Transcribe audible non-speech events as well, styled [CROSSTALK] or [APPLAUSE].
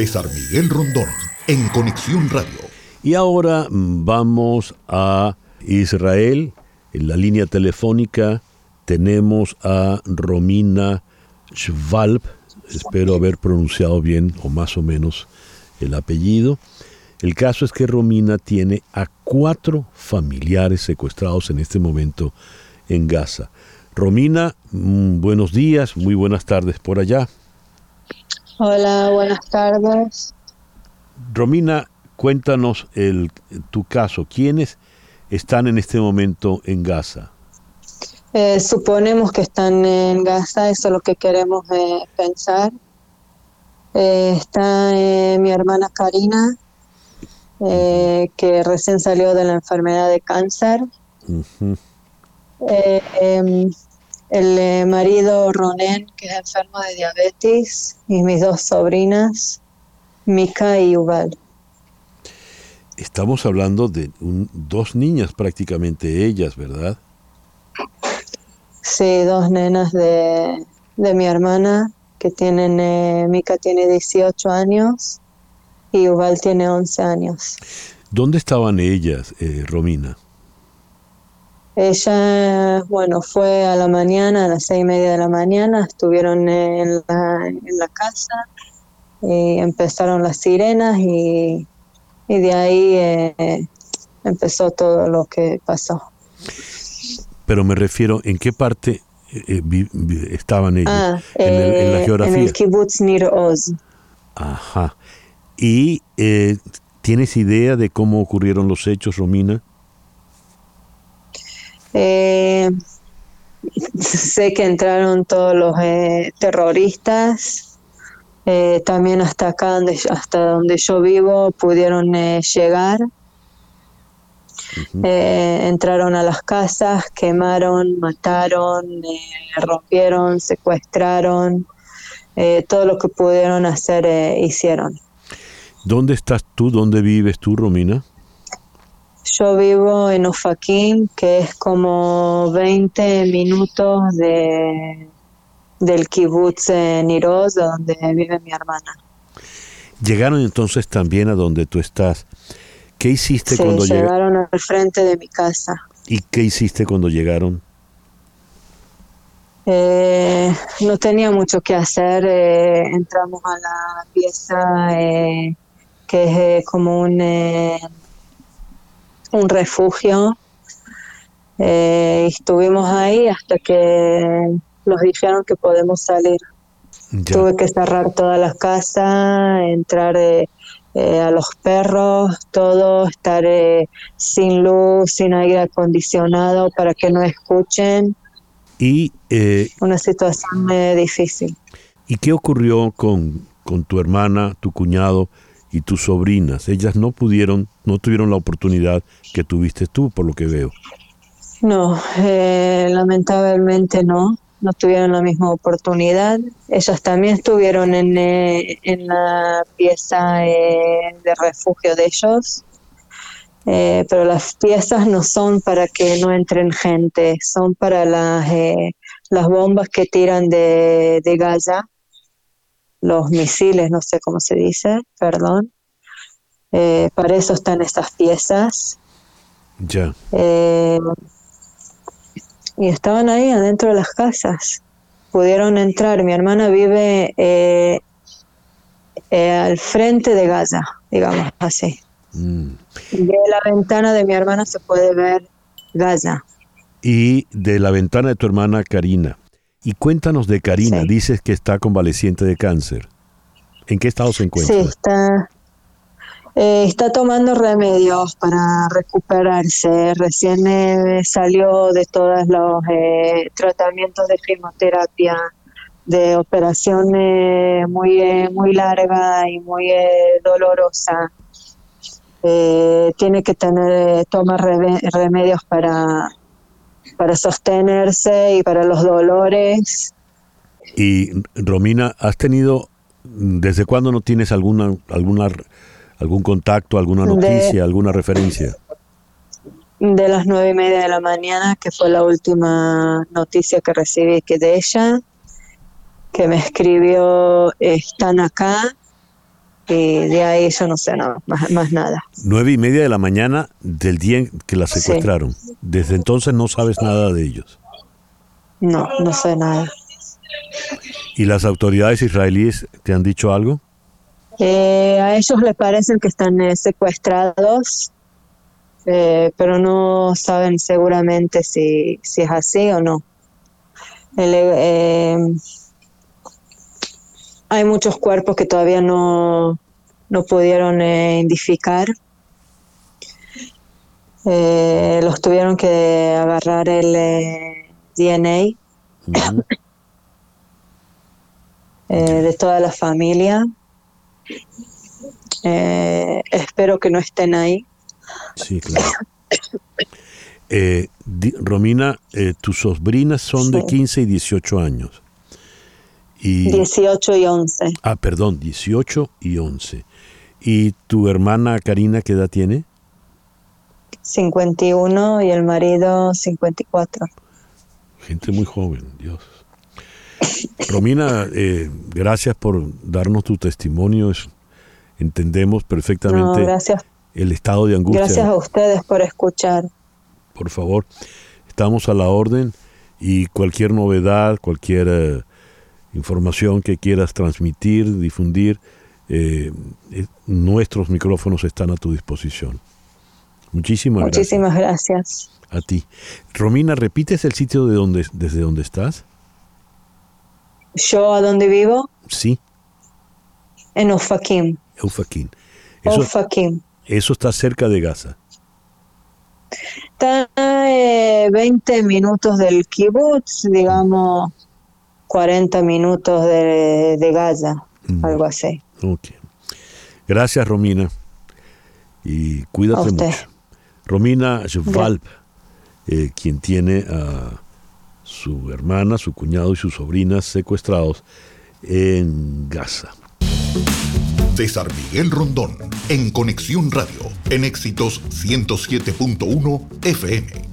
Miguel Rondón, en Conexión Radio. Y ahora vamos a Israel. En la línea telefónica tenemos a Romina Schwalb, espero haber pronunciado bien o más o menos el apellido. El caso es que Romina tiene a cuatro familiares secuestrados en este momento en Gaza. Romina, mm, buenos días, muy buenas tardes por allá. Hola, buenas tardes. Romina, cuéntanos el, tu caso. ¿Quiénes están en este momento en Gaza? Eh, suponemos que están en Gaza, eso es lo que queremos eh, pensar. Eh, está mi hermana Karina, que recién salió de la enfermedad de cáncer. Em, el marido Ronen, que es enfermo de diabetes, y mis dos sobrinas, Mika y Yuval. Estamos hablando de dos niñas prácticamente ellas, ¿verdad? Sí, dos nenas de, mi hermana que tienen, eh, Mika tiene 18 años y Uval tiene 11 años. ¿Dónde estaban ellas, eh, Romina? Ella, bueno, fue a la mañana, a las seis y media de la mañana, estuvieron en la, en la casa, y empezaron las sirenas y, y de ahí eh, empezó todo lo que pasó pero me refiero en qué parte eh, eh, estaban ellos ah, en, la geografía. En el kibbutz Nir Oz. Ajá. ¿Y eh, tienes idea de cómo ocurrieron los hechos, Romina? Sé que entraron todos los terroristas. también hasta acá, hasta donde yo vivo, pudieron llegar eh, entraron a las casas, quemaron, mataron, eh, rompieron, secuestraron, eh, todo lo que pudieron hacer hicieron. ¿Dónde estás tú? ¿Dónde vives tú, Romina? Yo vivo en Ofakim, que es como 20 minutos de, del kibbutz Niroz, donde vive mi hermana. Llegaron entonces también a donde tú estás. ¿Qué hiciste cuando llegaron al frente de mi casa? ¿Y qué hiciste cuando llegaron? Eh, no tenía mucho que hacer. Eh, entramos a la pieza eh, que es como un, un refugio. estuvimos ahí hasta que nos dijeron que podemos salir. Tuve que cerrar toda la casa, entrar eh, a los perros, todo, estar eh, sin luz, sin aire acondicionado para que no escuchen. Y eh, una situación difícil. ¿Y qué ocurrió con, con tu hermana, tu cuñado y tus sobrinas? Ellas no pudieron, no tuvieron la oportunidad que tuviste tú, por lo que veo. No, lamentablemente no no tuvieron la misma oportunidad. Ellas también estuvieron en, eh, en la pieza eh, de refugio de ellos, eh, pero las piezas no son para que no entren gente, son para las, las bombas que tiran de, de los misiles, no sé cómo se dice, perdón. para eso están estas piezas. Ya y estaban ahí adentro de las casas. Pudieron entrar. Mi hermana vive eh, eh, al frente de Gaza, digamos así. Mm. De la ventana de mi hermana se puede ver Gaza. Y de la ventana de tu hermana Karina. Y cuéntanos de Karina. Dices que está convaleciente de cáncer. ¿En qué estado se encuentra? Sí, está, eh, está tomando remedios para recuperarse. Recién eh, salió de todos los eh, tratamientos de quimioterapia, de operación muy, muy larga y muy dolorosa. tiene que tener tomar remedios para, para sostenerse y para los dolores. Y Romina, ¿has tenido, desde cuándo no tienes alguna, alguna ¿Algún contacto, alguna noticia, alguna referencia? De las nueve y media de la mañana, que fue la última noticia que recibí que de ella, que me escribió, están acá, y de ahí yo no sé nada, más, más nada. Nueve y media de la mañana del día en que la Sí. secuestraron. Desde entonces no sabes nada de ellos. No, no sé nada. ¿Y las autoridades israelíes te han dicho algo? Eh, a ellos les parece que están eh, secuestrados, eh, pero no saben seguramente si, si es así o no. El, eh, hay muchos cuerpos que todavía no, no pudieron eh, identificar. Eh, los tuvieron que agarrar el eh, DNA [LAUGHS] eh, de toda la familia. Eh, espero que no estén ahí. Sí, claro. Eh, Romina, eh, tus sobrinas son de Sí. 15 y 18 años. Y, 18 y 11. ah, perdón, 18 y 11. ¿Y tu hermana Karina qué edad tiene? 51 y el marido 54. Gente muy joven, Dios. Romina, eh, gracias por darnos tu testimonio. Es- entendemos No, perfectamente gracias, el estado de angustia. gracias a ustedes por escuchar. Por favor, estamos a la orden y cualquier novedad, cualquier eh, información que quieras transmitir, difundir, eh, eh, nuestros micrófonos están a tu disposición. Muchísimas Muchísimas gracias. gracias a ti. Romina, ¿repites el sitio de donde, desde donde estás? Yo a donde vivo, Sí, en. Eufaquín. Eso, eso está cerca de Gaza. Está eh, 20 minutos del kibutz, digamos 40 minutos de, de Gaza, Mm. algo así. Ok. Gracias, Romina. Y A cuídate mucho. Romina Schwalb, eh, quien tiene a su hermana, su cuñado y sus sobrinas secuestrados en Gaza. César Miguel Rondón, en Conexión Radio, en Éxitos 107.1 FM.